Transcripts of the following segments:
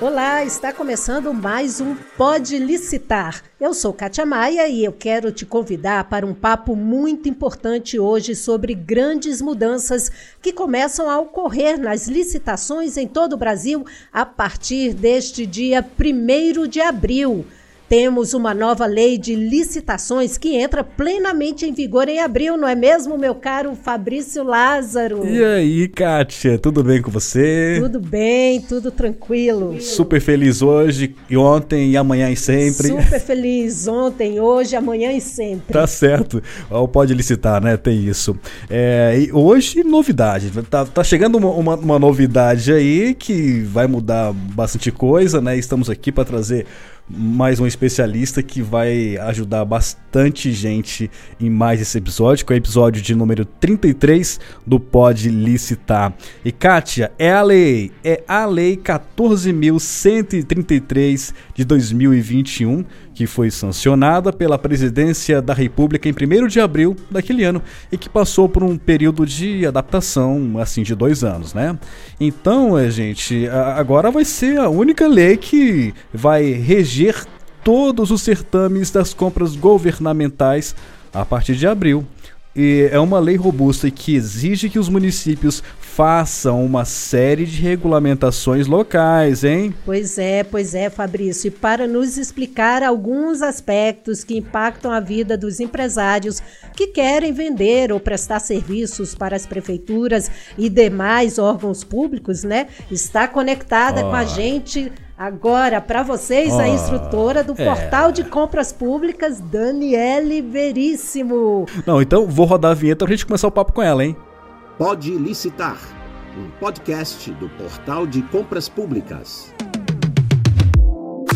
Olá, está começando mais um Pode Licitar. Eu sou Kátia Maia e eu quero te convidar para um papo muito importante hoje sobre grandes mudanças que começam a ocorrer nas licitações em todo o Brasil a partir deste dia 1 de abril. Temos uma nova lei de licitações que entra plenamente em vigor em abril, não é mesmo, meu caro Fabrício Lázaro? E aí, Kátia, tudo bem com você? Tudo bem, tudo tranquilo. Super feliz hoje, e ontem e amanhã e sempre. Super feliz ontem, hoje, amanhã e sempre. Tá certo. Pode licitar, né? Tem isso. É, e hoje, novidade. Tá, tá chegando uma, uma, uma novidade aí que vai mudar bastante coisa, né? Estamos aqui para trazer mais um especialista que vai ajudar bastante gente em mais esse episódio, que é o episódio de número 33 do Pode Licitar. E Kátia, é a lei, é a lei 14.133 de 2021 que foi sancionada pela Presidência da República em 1 de abril daquele ano e que passou por um período de adaptação, assim, de dois anos, né? Então, é, gente, agora vai ser a única lei que vai reger todos os certames das compras governamentais a partir de abril. E é uma lei robusta que exige que os municípios façam uma série de regulamentações locais, hein? Pois é, pois é, Fabrício. E para nos explicar alguns aspectos que impactam a vida dos empresários que querem vender ou prestar serviços para as prefeituras e demais órgãos públicos, né? Está conectada oh. com a gente Agora, para vocês, oh, a instrutora do é. portal de compras públicas, Daniele Veríssimo. Não, então vou rodar a vinheta pra gente começar o papo com ela, hein? Pode licitar, um podcast do portal de compras públicas.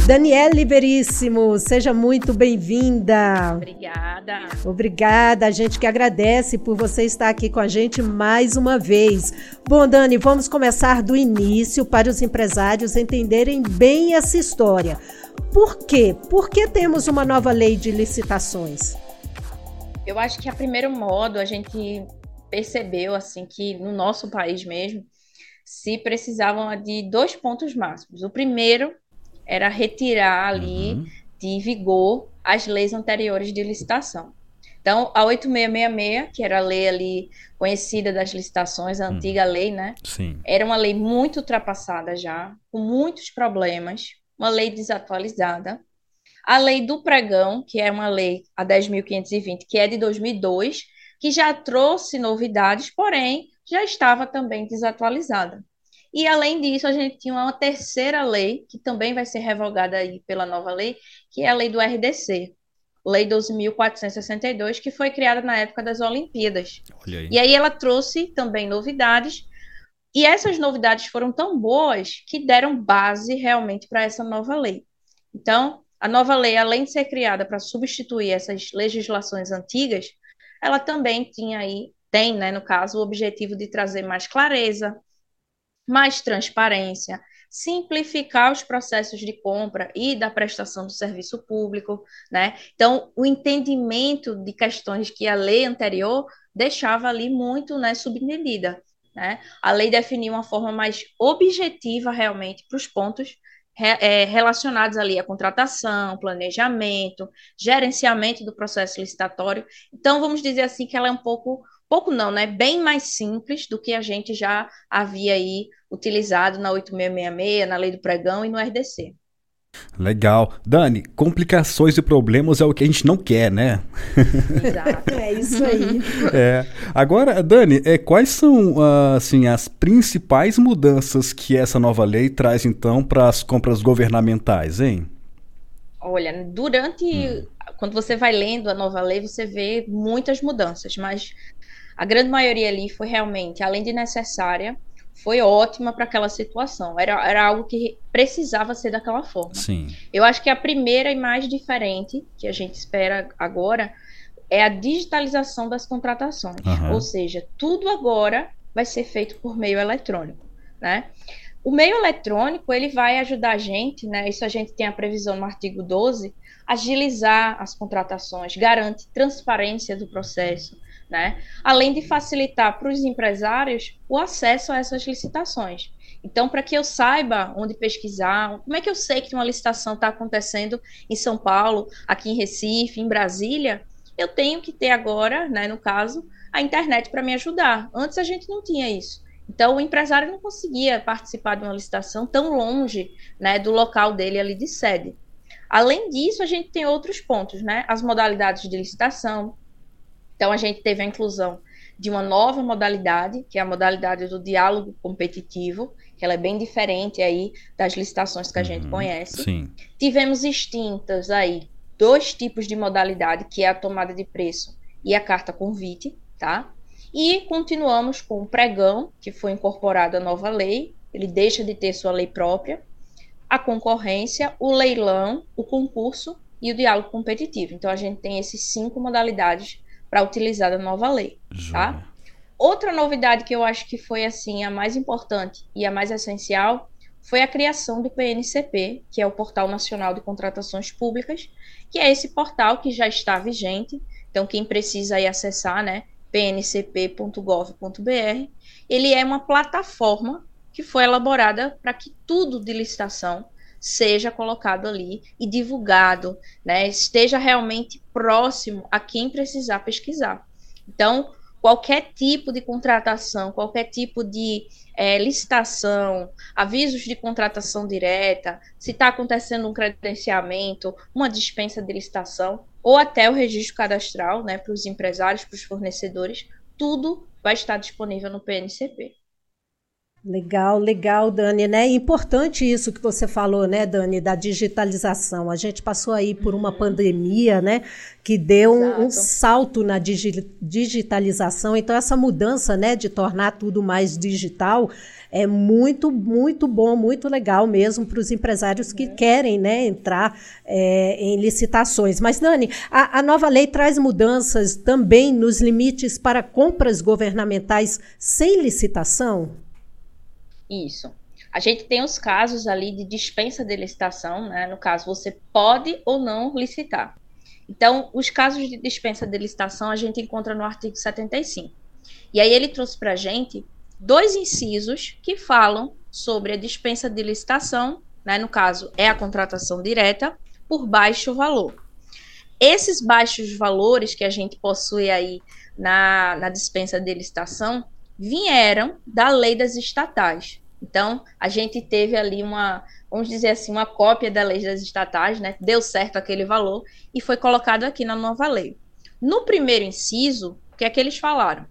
Daniele Veríssimo, seja muito bem-vinda. Obrigada. Obrigada, a gente que agradece por você estar aqui com a gente mais uma vez. Bom, Dani, vamos começar do início para os empresários entenderem bem essa história. Por quê? Por que temos uma nova lei de licitações? Eu acho que a primeiro modo a gente percebeu assim que no nosso país mesmo se precisavam de dois pontos máximos. O primeiro era retirar ali uhum. de vigor as leis anteriores de licitação. Então, a 8666, que era a lei ali conhecida das licitações, a uhum. antiga lei, né? Sim. Era uma lei muito ultrapassada já, com muitos problemas, uma lei desatualizada. A lei do pregão, que é uma lei, a 10.520, que é de 2002, que já trouxe novidades, porém já estava também desatualizada. E além disso, a gente tinha uma terceira lei, que também vai ser revogada aí pela nova lei, que é a lei do RDC, Lei 12.462, que foi criada na época das Olimpíadas. Aí. E aí ela trouxe também novidades, e essas novidades foram tão boas que deram base realmente para essa nova lei. Então, a nova lei, além de ser criada para substituir essas legislações antigas, ela também tinha aí, tem, né, no caso, o objetivo de trazer mais clareza, mais transparência, simplificar os processos de compra e da prestação do serviço público, né? Então, o entendimento de questões que a lei anterior deixava ali muito, né, subentendida, né? A lei definiu uma forma mais objetiva realmente para os pontos é, relacionados ali à contratação, planejamento, gerenciamento do processo licitatório. Então, vamos dizer assim que ela é um pouco pouco não, né? Bem mais simples do que a gente já havia aí utilizado na 8666, na Lei do Pregão e no RDC. Legal. Dani, complicações e problemas é o que a gente não quer, né? Exato, é isso aí. É. Agora, Dani, é, quais são assim, as principais mudanças que essa nova lei traz, então, para as compras governamentais, hein? Olha, durante. Hum. Quando você vai lendo a nova lei, você vê muitas mudanças, mas a grande maioria ali foi realmente, além de necessária, foi ótima para aquela situação. Era, era algo que precisava ser daquela forma. Sim. Eu acho que a primeira e mais diferente que a gente espera agora é a digitalização das contratações. Uhum. Ou seja, tudo agora vai ser feito por meio eletrônico, né? O meio eletrônico, ele vai ajudar a gente, né? Isso a gente tem a previsão no artigo 12, agilizar as contratações, garante transparência do processo, né? além de facilitar para os empresários o acesso a essas licitações. Então, para que eu saiba onde pesquisar, como é que eu sei que uma licitação está acontecendo em São Paulo, aqui em Recife, em Brasília, eu tenho que ter agora, né, no caso, a internet para me ajudar. Antes a gente não tinha isso. Então, o empresário não conseguia participar de uma licitação tão longe né, do local dele ali de sede. Além disso, a gente tem outros pontos, né? As modalidades de licitação. Então, a gente teve a inclusão de uma nova modalidade, que é a modalidade do diálogo competitivo, que ela é bem diferente aí das licitações que a gente uhum, conhece. Sim. Tivemos extintas aí dois tipos de modalidade, que é a tomada de preço e a carta convite, tá? E continuamos com o pregão, que foi incorporado à nova lei, ele deixa de ter sua lei própria, a concorrência, o leilão, o concurso e o diálogo competitivo. Então a gente tem esses cinco modalidades para utilizar da nova lei, tá? Outra novidade que eu acho que foi assim a mais importante e a mais essencial foi a criação do PNCP, que é o Portal Nacional de Contratações Públicas, que é esse portal que já está vigente. Então quem precisa aí acessar, né, pncp.gov.br, ele é uma plataforma que foi elaborada para que tudo de licitação seja colocado ali e divulgado, né, esteja realmente próximo a quem precisar pesquisar. Então, qualquer tipo de contratação, qualquer tipo de é, licitação, avisos de contratação direta, se está acontecendo um credenciamento, uma dispensa de licitação, ou até o registro cadastral né, para os empresários, para os fornecedores, tudo vai estar disponível no PNCP. Legal, legal, Dani, né? Importante isso que você falou, né, Dani, da digitalização. A gente passou aí por uma pandemia, né, que deu um, um, salto na digi digitalização. Então essa mudança, né, de tornar tudo mais digital é muito, muito bom, muito legal mesmo para os empresários que querem, né, entrar é, em licitações. Mas Dani, a, a nova lei traz mudanças também nos limites para compras governamentais sem licitação. Isso. A gente tem os casos ali de dispensa de licitação, né? No caso, você pode ou não licitar. Então, os casos de dispensa de licitação a gente encontra no artigo 75. E aí ele trouxe para a gente dois incisos que falam sobre a dispensa de licitação, né? No caso, é a contratação direta por baixo valor. Esses baixos valores que a gente possui aí na, na dispensa de licitação vieram da lei das estatais. Então, a gente teve ali uma, vamos dizer assim, uma cópia da lei das estatais, né? Deu certo aquele valor e foi colocado aqui na nova lei. No primeiro inciso, o que é que eles falaram?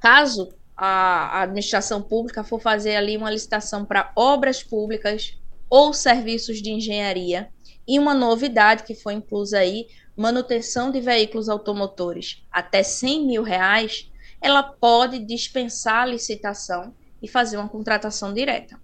Caso a, administração pública for fazer ali uma licitação para obras públicas ou serviços de engenharia, e uma novidade que foi inclusa aí, manutenção de veículos automotores até 100 mil reais, ela pode dispensar a licitação e fazer uma contratação direta.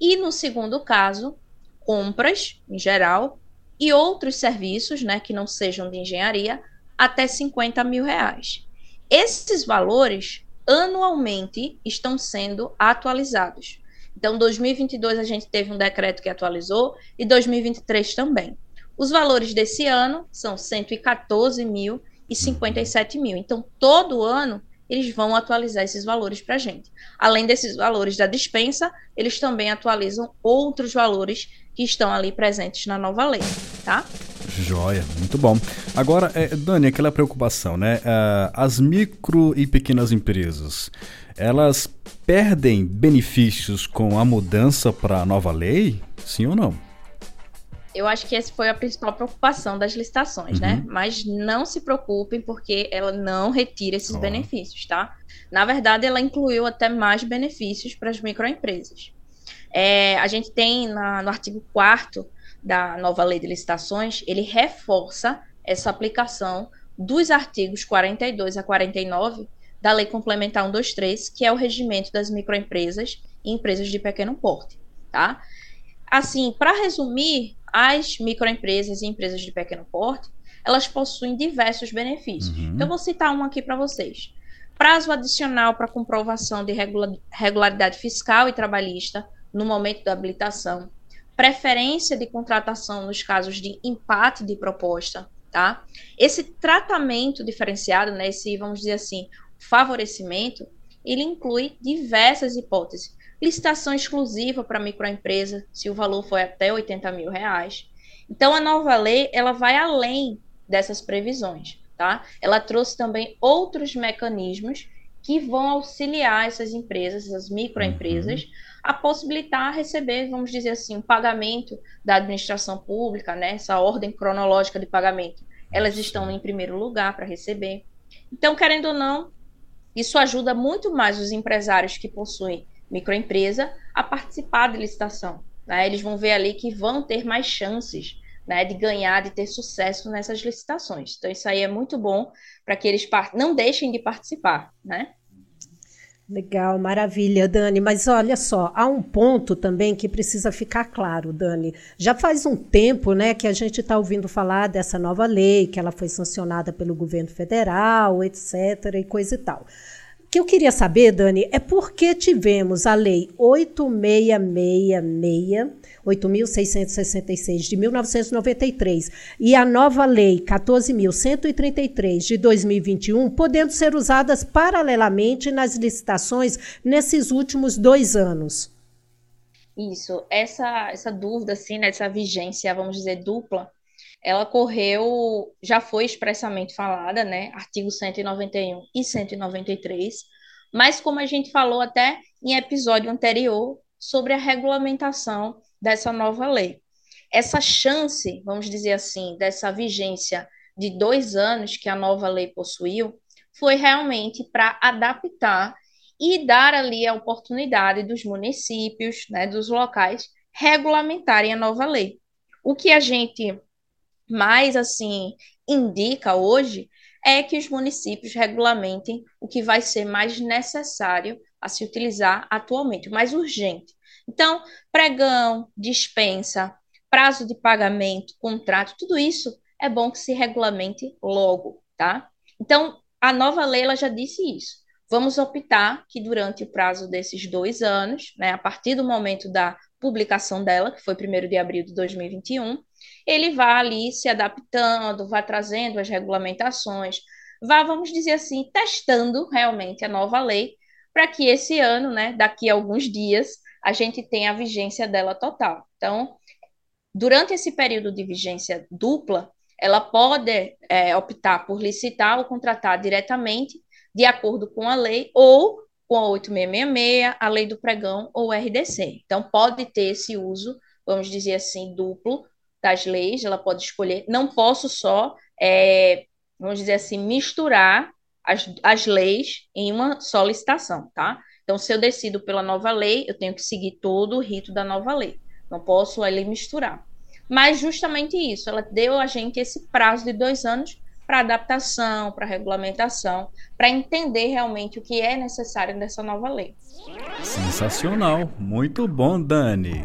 E no segundo caso, compras, em geral, e outros serviços, né, que não sejam de engenharia, até 50 mil reais. Esses valores anualmente estão sendo atualizados. Então, 2022 a gente teve um decreto que atualizou e 2023 também. Os valores desse ano são 114 mil e 57 mil. Então, todo ano eles vão atualizar esses valores para a gente. Além desses valores da dispensa, eles também atualizam outros valores que estão ali presentes na nova lei, tá? Joia, muito bom. Agora, é, Dani, aquela preocupação, né? Uh, as micro e pequenas empresas, elas perdem benefícios com a mudança para a nova lei? Sim ou não? Eu acho que essa foi a principal preocupação das licitações, né? uhum. né? Mas não se preocupem, porque ela não retira esses oh. benefícios, tá? Na verdade, ela incluiu até mais benefícios para as microempresas. É, a gente tem na, no artigo 4 da nova lei de licitações, ele reforça essa aplicação dos artigos 42 a 49 da Lei Complementar 123, que é o regimento das microempresas e empresas de pequeno porte, tá? Assim, para resumir, as microempresas e empresas de pequeno porte, elas possuem diversos benefícios. Uhum. Então, eu vou citar um aqui para vocês. Prazo adicional para comprovação de regularidade fiscal e trabalhista no momento da habilitação. Preferência de contratação nos casos de empate de proposta, tá? Esse tratamento diferenciado, né, esse, vamos dizer assim, favorecimento, ele inclui diversas hipóteses licitação exclusiva para microempresa, se o valor for até 80 mil reais. Então, a nova lei ela vai além dessas previsões, tá? Ela trouxe também outros mecanismos que vão auxiliar essas empresas, essas microempresas, uhum. a possibilitar receber, vamos dizer assim, um pagamento da administração pública, né? Essa ordem cronológica de pagamento. Elas estão em primeiro lugar para receber. Então, querendo ou não, isso ajuda muito mais os empresários que possuem microempresa a participar da licitação. Né? Eles vão ver ali que vão ter mais chances né, de ganhar, de ter sucesso nessas licitações. Então, isso aí é muito bom para que eles não deixem de participar, né? Legal, maravilha, Dani. Mas olha só, há um ponto também que precisa ficar claro, Dani. Já faz um tempo, né, que a gente está ouvindo falar dessa nova lei, que ela foi sancionada pelo governo federal, etc. e coisa e tal que eu queria saber, Dani, é por que tivemos a Lei 8666, 8.666 de 1993 e a nova Lei 14.133 de 2021 podendo ser usadas paralelamente nas licitações nesses últimos dois anos. Isso, essa, essa dúvida, assim, né, essa vigência, vamos dizer, dupla, ela correu, já foi expressamente falada, né? Artigo 191 e 193, mas como a gente falou até em episódio anterior sobre a regulamentação dessa nova lei. Essa chance, vamos dizer assim, dessa vigência de dois anos que a nova lei possuiu, foi realmente para adaptar e dar ali a oportunidade dos municípios, né, dos locais, regulamentarem a nova lei. O que a gente mais assim indica hoje é que os municípios regulamentem o que vai ser mais necessário a se utilizar atualmente, mais urgente. Então, pregão, dispensa, prazo de pagamento, contrato, tudo isso é bom que se regulamente logo, tá? Então, a nova lei ela já disse isso. Vamos optar que durante o prazo desses dois anos, né, a partir do momento da publicação dela, que foi 1 de abril de 2021, ele vá ali se adaptando, vá trazendo as regulamentações, vá, vamos dizer assim, testando realmente a nova lei, para que esse ano, né, daqui a alguns dias, a gente tenha a vigência dela total. Então, durante esse período de vigência dupla, ela pode é, optar por licitar ou contratar diretamente, de acordo com a lei, ou com a 8666, a lei do pregão ou RDC. Então, pode ter esse uso, vamos dizer assim, duplo das leis, ela pode escolher. Não posso só, é, vamos dizer assim, misturar as, as leis em uma só licitação, tá? Então, se eu decido pela nova lei, eu tenho que seguir todo o rito da nova lei. Não posso ali misturar. Mas justamente isso, ela deu a gente esse prazo de dois anos para adaptação, para regulamentação, para entender realmente o que é necessário nessa nova lei. Sensacional, muito bom, Dani.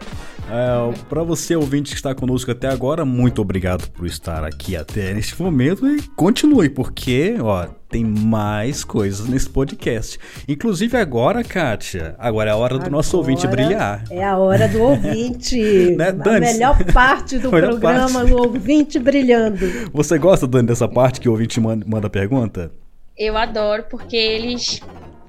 É, para você ouvinte que está conosco até agora, muito obrigado por estar aqui até neste momento e continue, porque ó, tem mais coisas nesse podcast. Inclusive agora, Kátia, agora é a hora do agora nosso ouvinte brilhar. É a hora do ouvinte. né, a melhor parte do programa, parte. o ouvinte brilhando. Você gosta, Dani, dessa parte que o ouvinte manda, manda pergunta? Eu adoro, porque eles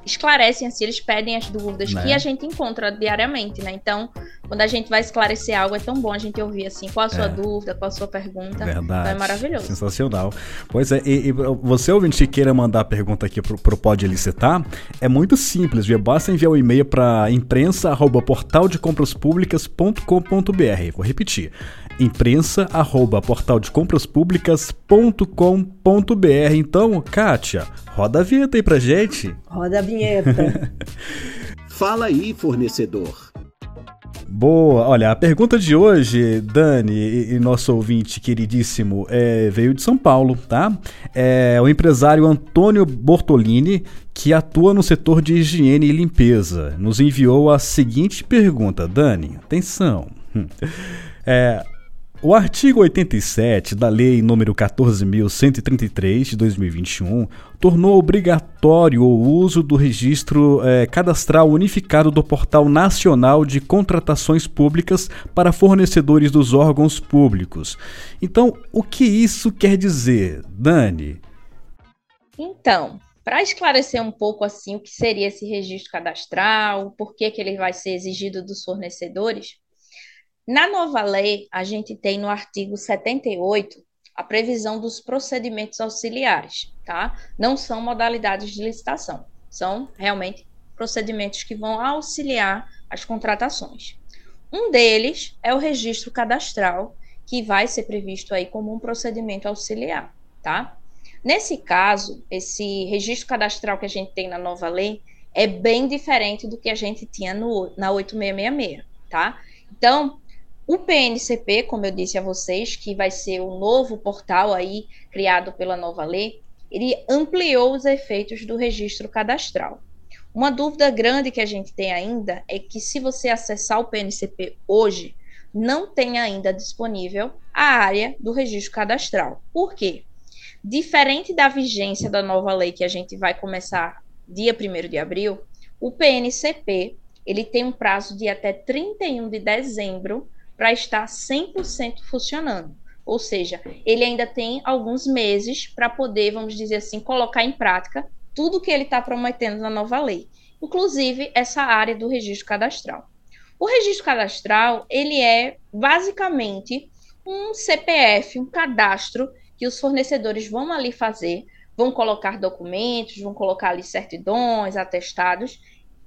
esclarecem, assim, eles pedem as dúvidas né? que a gente encontra diariamente, né? Então, quando a gente vai esclarecer algo, é tão bom a gente ouvir, assim, qual a sua é. dúvida, qual a sua pergunta. Verdade. Então é maravilhoso. Sensacional. Pois é, e, e você ouvinte que queira mandar pergunta aqui pro, pro Pode Licitar, é muito simples, viu? Basta enviar o um e-mail para imprensa@portaldecompraspublicas.com.br. Vou repetir imprensa@portaldecompraspublicas.com.br. Então, Kátia, roda a vinheta aí pra gente. Roda a vinheta. Fala aí, fornecedor. Boa, olha, a pergunta de hoje, Dani e, e nosso ouvinte queridíssimo, é, veio de São Paulo, tá? É o empresário Antônio Bortolini, que atua no setor de higiene e limpeza, nos enviou a seguinte pergunta, Dani, atenção. É, o artigo 87 da Lei nº 14.133 de 2021 tornou obrigatório o uso do registro eh, cadastral unificado do Portal Nacional de Contratações Públicas para fornecedores dos órgãos públicos. Então, o que isso quer dizer, Dani? Então, para esclarecer um pouco assim o que seria esse registro cadastral, por que, que ele vai ser exigido dos fornecedores, na nova lei, a gente tem no artigo 78 a previsão dos procedimentos auxiliares, tá? Não são modalidades de licitação, são realmente procedimentos que vão auxiliar as contratações. Um deles é o registro cadastral, que vai ser previsto aí como um procedimento auxiliar, tá? Nesse caso, esse registro cadastral que a gente tem na nova lei é bem diferente do que a gente tinha no, na 8666, tá? Então, o PNCP, como eu disse a vocês, que vai ser o novo portal aí criado pela nova lei, ele ampliou os efeitos do registro cadastral. Uma dúvida grande que a gente tem ainda é que se você acessar o PNCP hoje, não tem ainda disponível a área do registro cadastral. Por quê? Diferente da vigência da nova lei que a gente vai começar dia 1 de abril, o PNCP ele tem um prazo de até 31 de dezembro para estar 100% funcionando. Ou seja, ele ainda tem alguns meses para poder, vamos dizer assim, colocar em prática tudo que ele está prometendo na nova lei, inclusive essa área do registro cadastral. O registro cadastral ele é basicamente um CPF, um cadastro que os fornecedores vão ali fazer, vão colocar documentos, vão colocar ali certidões, atestados,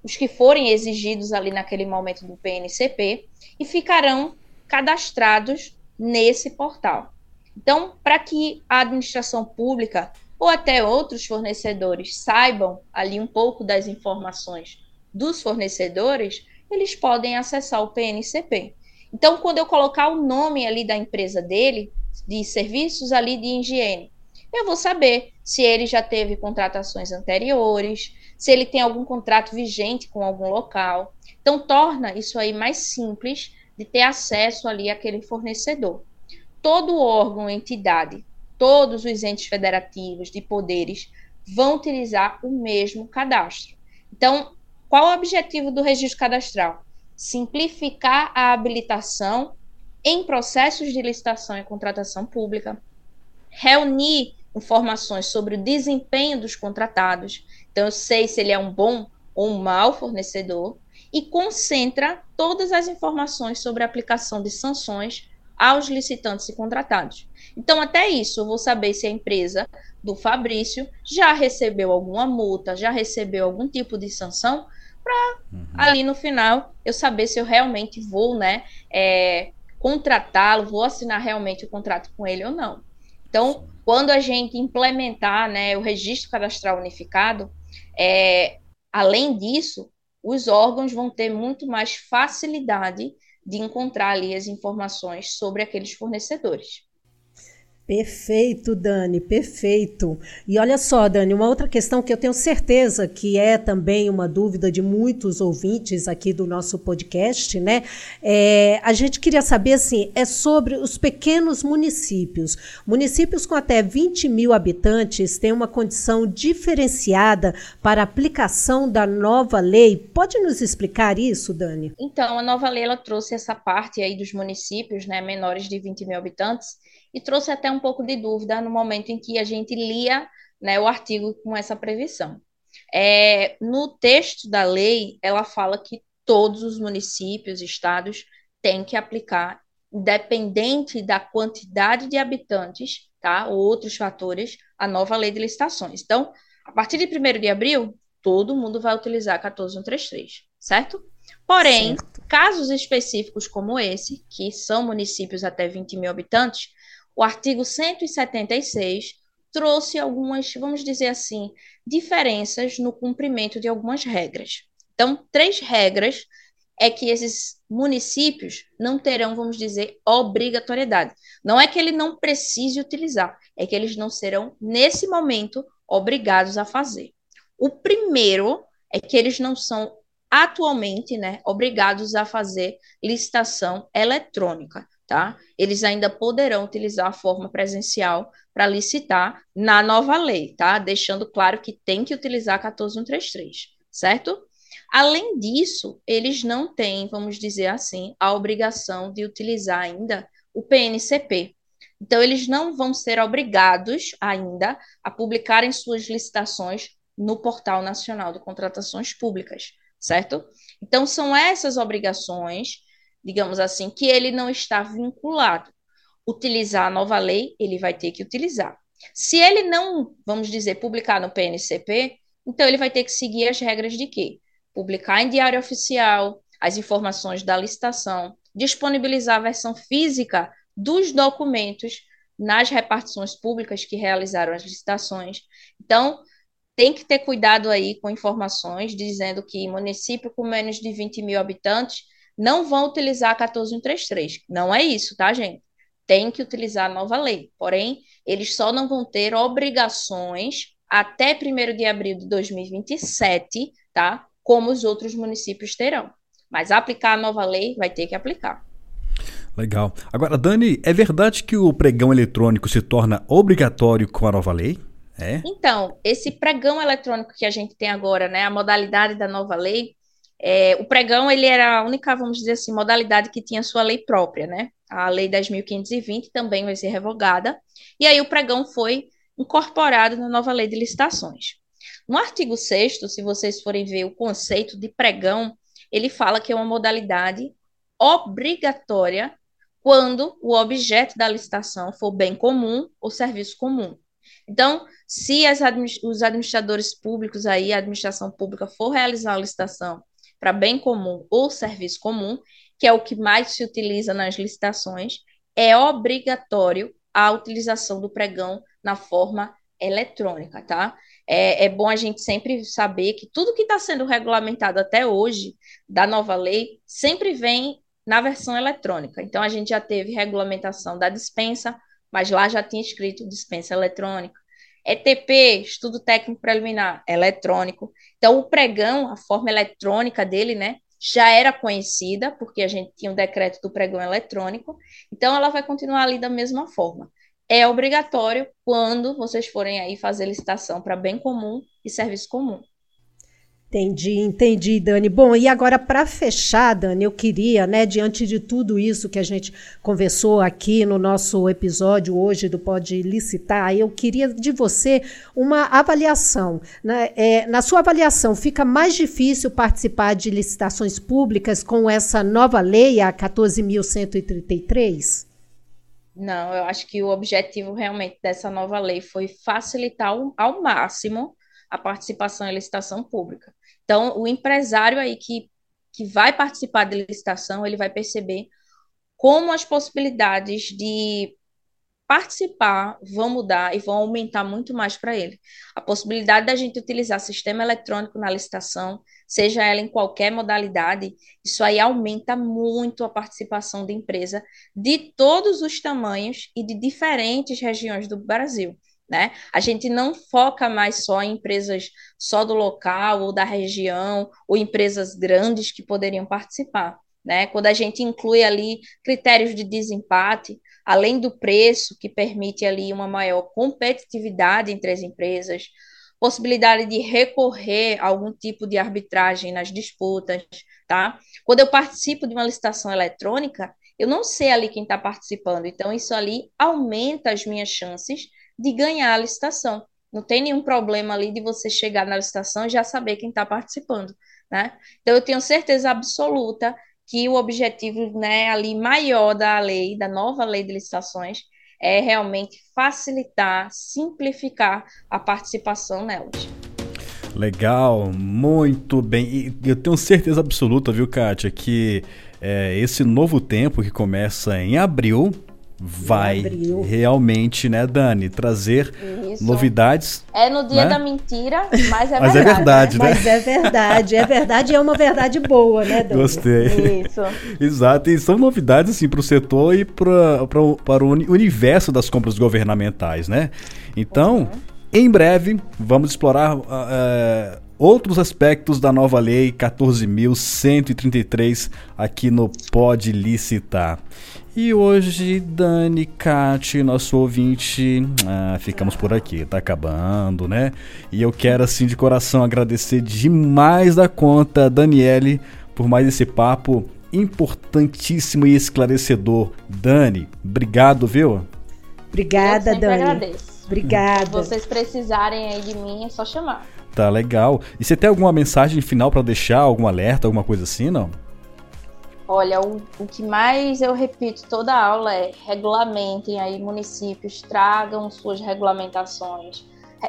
os que forem exigidos ali naquele momento do PNCP, e ficarão cadastrados nesse portal. Então, para que a administração pública ou até outros fornecedores saibam ali um pouco das informações dos fornecedores, eles podem acessar o PNCP. Então, quando eu colocar o nome ali da empresa dele, de serviços ali de higiene. Eu vou saber se ele já teve contratações anteriores, se ele tem algum contrato vigente com algum local. Então, torna isso aí mais simples de ter acesso ali àquele fornecedor. Todo órgão, entidade, todos os entes federativos de poderes vão utilizar o mesmo cadastro. Então, qual o objetivo do registro cadastral? Simplificar a habilitação em processos de licitação e contratação pública, reunir informações sobre o desempenho dos contratados, então eu sei se ele é um bom ou um mau fornecedor, e concentra todas as informações sobre a aplicação de sanções aos licitantes e contratados. Então, até isso, eu vou saber se a empresa do Fabrício já recebeu alguma multa, já recebeu algum tipo de sanção, para uhum. ali no final eu saber se eu realmente vou né, é, contratá-lo, vou assinar realmente o contrato com ele ou não. Então, quando a gente implementar né, o registro cadastral unificado, é, além disso, os órgãos vão ter muito mais facilidade de encontrar ali as informações sobre aqueles fornecedores. Perfeito, Dani, perfeito. E olha só, Dani, uma outra questão que eu tenho certeza que é também uma dúvida de muitos ouvintes aqui do nosso podcast, né? É, a gente queria saber, assim, é sobre os pequenos municípios. Municípios com até 20 mil habitantes têm uma condição diferenciada para aplicação da nova lei. Pode nos explicar isso, Dani? Então, a nova lei ela trouxe essa parte aí dos municípios, né, menores de 20 mil habitantes e trouxe até um pouco de dúvida no momento em que a gente lia né, o artigo com essa previsão. É, no texto da lei, ela fala que todos os municípios, estados, têm que aplicar, independente da quantidade de habitantes, tá, ou outros fatores, a nova lei de licitações. Então, a partir de 1 de abril, todo mundo vai utilizar 14133, certo? Porém, certo. casos específicos como esse, que são municípios até 20 mil habitantes, o artigo 176 trouxe algumas, vamos dizer assim, diferenças no cumprimento de algumas regras. Então, três regras é que esses municípios não terão, vamos dizer, obrigatoriedade. Não é que ele não precise utilizar, é que eles não serão, nesse momento, obrigados a fazer. O primeiro é que eles não são atualmente né, obrigados a fazer licitação eletrônica tá? Eles ainda poderão utilizar a forma presencial para licitar na nova lei, tá? Deixando claro que tem que utilizar 14133, certo? Além disso, eles não têm, vamos dizer assim, a obrigação de utilizar ainda o PNCP. Então, eles não vão ser obrigados ainda a publicarem suas licitações no Portal Nacional de Contratações Públicas, certo? Então, são essas obrigações, digamos assim, que ele não está vinculado. Utilizar a nova lei, ele vai ter que utilizar. Se ele não, vamos dizer, publicar no PNCP, então ele vai ter que seguir as regras de quê? Publicar em diário oficial as informações da licitação, disponibilizar a versão física dos documentos nas repartições públicas que realizaram as licitações. Então, tem que ter cuidado aí com informações dizendo que município com menos de 20 mil habitantes não vão utilizar a 14133. Não é isso, tá, gente? Tem que utilizar a nova lei. Porém, eles só não vão ter obrigações até 1 de abril de 2027, tá? Como os outros municípios terão. Mas aplicar a nova lei vai ter que aplicar. Legal. Agora, Dani, é verdade que o pregão eletrônico se torna obrigatório com a nova lei? É? Então, esse pregão eletrônico que a gente tem agora, né, a modalidade da nova lei, é, o pregão ele era a única, vamos dizer assim, modalidade que tinha sua lei própria, né? A lei 10.520 também vai ser revogada, e aí o pregão foi incorporado na nova lei de licitações. No artigo 6 se vocês forem ver o conceito de pregão, ele fala que é uma modalidade obrigatória quando o objeto da licitação for bem comum ou serviço comum. Então, se os administradores públicos aí, a administração pública for realizar a licitação para bem comum ou serviço comum, que é o que mais se utiliza nas licitações, é obrigatório a utilização do pregão na forma eletrônica, tá? É, é bom a gente sempre saber que tudo que está sendo regulamentado até hoje da nova lei sempre vem na versão eletrônica. Então, a gente já teve regulamentação da dispensa, mas lá já tinha escrito dispensa eletrônica. ETP, estudo técnico preliminar, eletrônico. Então, o pregão, a forma eletrônica dele, né, já era conhecida, porque a gente tinha o decreto do pregão eletrônico. Então, ela vai continuar ali da mesma forma. É obrigatório quando vocês forem aí fazer licitação para bem comum e serviço comum. Entendi, entendi, Dani. Bom, e agora para fechar, Dani, eu queria, né, diante de tudo isso que a gente conversou aqui no nosso episódio hoje do Pode Licitar, eu queria de você uma avaliação. Né? É, na sua avaliação, fica mais difícil participar de licitações públicas com essa nova lei, a 14.133? Não, eu acho que o objetivo realmente dessa nova lei foi facilitar ao, máximo a participação em licitação pública. Então, o empresário aí que, que vai participar da licitação, ele vai perceber como as possibilidades de participar vão mudar e vão aumentar muito mais para ele. A possibilidade da gente utilizar sistema eletrônico na licitação, seja ela em qualquer modalidade, isso aí aumenta muito a participação da empresa de todos os tamanhos e de diferentes regiões do Brasil. Né? A gente não foca mais só em empresas só do local ou da região, ou empresas grandes que poderiam participar. Né? Quando a gente inclui ali critérios de desempate, além do preço, que permite ali uma maior competitividade entre as empresas, possibilidade de recorrer a algum tipo de arbitragem nas disputas, tá? Quando eu participo de uma licitação eletrônica, eu não sei ali quem está participando, então isso ali aumenta as minhas chances de ganhar a licitação. Não tem nenhum problema ali de você chegar na licitação e já saber quem está participando, né? Então, eu tenho certeza absoluta que o objetivo né, ali maior da lei, da nova lei de licitações, é realmente facilitar, simplificar a participação nelas. Legal, muito bem. E eu tenho certeza absoluta, viu, Kátia, que é, esse novo tempo que começa em abril vai realmente, né, Dani, trazer Isso. novidades. É no dia né? da mentira, mas é mas verdade. É verdade né? Mas é verdade, é verdade e é uma verdade boa, né, Dani? Gostei. Isso. Exato, e são novidades assim para o setor e pra, pra, para o universo das compras governamentais, né? Então, uhum. em breve, vamos explorar uh, outros aspectos da nova lei 14.133 aqui no Pode Licitar. E hoje, Dani, Kate, nosso ouvinte, ah, ficamos por aqui, tá acabando, né? E eu quero, assim, de coração agradecer demais da conta, Daniele, por mais esse papo importantíssimo e esclarecedor. Dani, obrigado, viu? Obrigada, eu Dani. agradeço. Obrigada. Se vocês precisarem aí de mim, é só chamar. Tá legal. E você tem alguma mensagem final para deixar, algum alerta, alguma coisa assim, não? Olha, o, o que mais eu repito toda aula é regulamentem aí municípios, tragam suas regulamentações.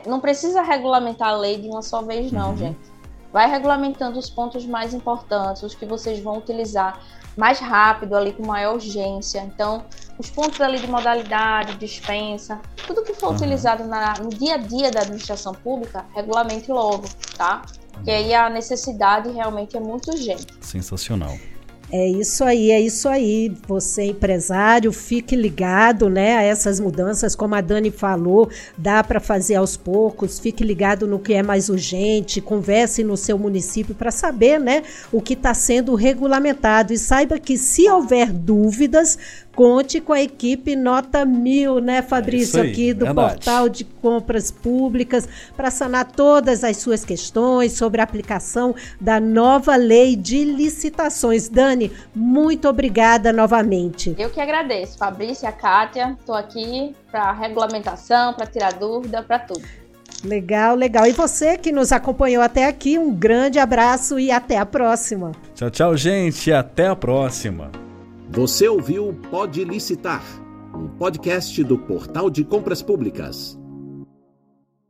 Não precisa regulamentar a lei de uma só vez, não, uhum. gente. Vai regulamentando os pontos mais importantes, os que vocês vão utilizar mais rápido, ali com maior urgência. Então, os pontos ali de modalidade, dispensa, tudo que for uhum. utilizado na, no dia a dia da administração pública, regulamente logo, tá? Porque aí a necessidade realmente é muito urgente. Sensacional. É isso aí, é isso aí. Você, empresário, fique ligado né, a essas mudanças, como a Dani falou, dá para fazer aos poucos, fique ligado no que é mais urgente, converse no seu município para saber né, o que está sendo regulamentado. E saiba que, se houver dúvidas, Conte com a equipe nota mil, né, Fabrício, é aí, aqui do verdade. portal de compras públicas, para sanar todas as suas questões sobre a aplicação da nova lei de licitações. Dani, muito obrigada novamente. Eu que agradeço, Fabrício e a Kátia. Estou aqui para regulamentação, para tirar dúvida, para tudo. Legal, legal. E você que nos acompanhou até aqui, um grande abraço e até a próxima. Tchau, tchau, gente. Até a próxima. Você ouviu Pode Licitar, um podcast do Portal de Compras Públicas.